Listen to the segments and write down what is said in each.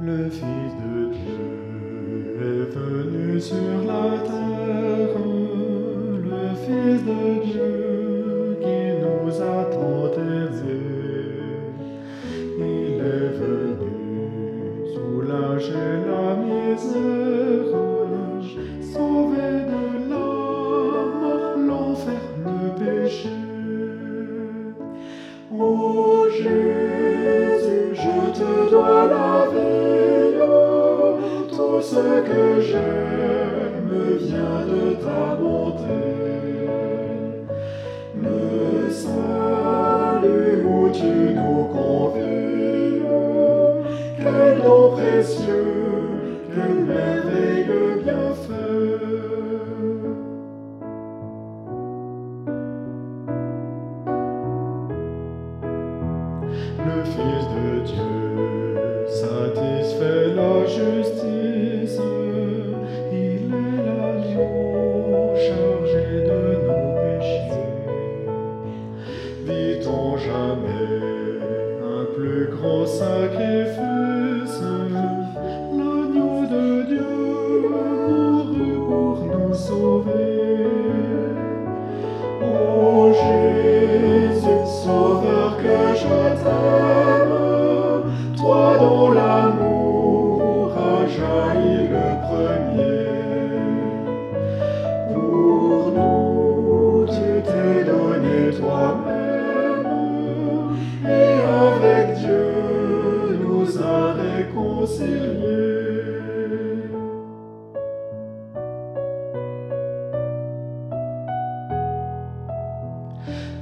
Le Fils de Dieu est venu sur la terre, le Fils de Dieu qui nous a tant élevés. Il est venu soulager la misère, sauver de la mort, l'enfer, le péché. Ô Jésus, je te dois la ce que j'aime vient de ta bonté. Le salut où tu nous convies, quel don précieux, quel merveilleux bienfait. Le Fils de Dieu satisfait la justice. Vit-on jamais un plus grand sacrifice?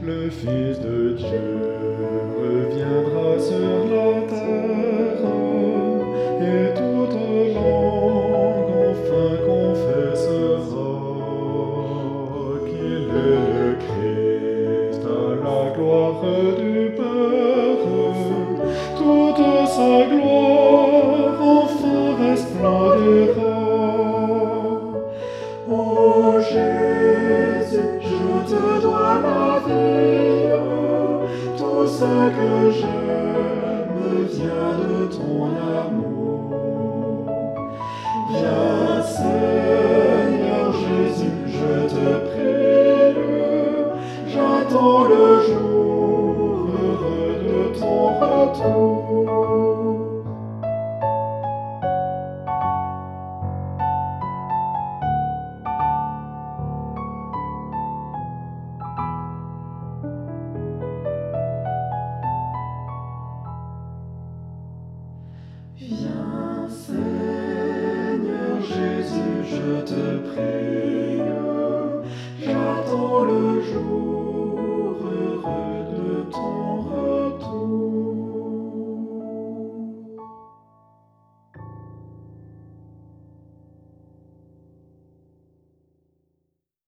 Le Fils de Dieu te dois la vie, tout ce que j'aime vient de ton amour. Viens Seigneur Jésus, je te prie, j'attends le jour heureux de ton retour. Jésus, je te prie, j'attends le jour.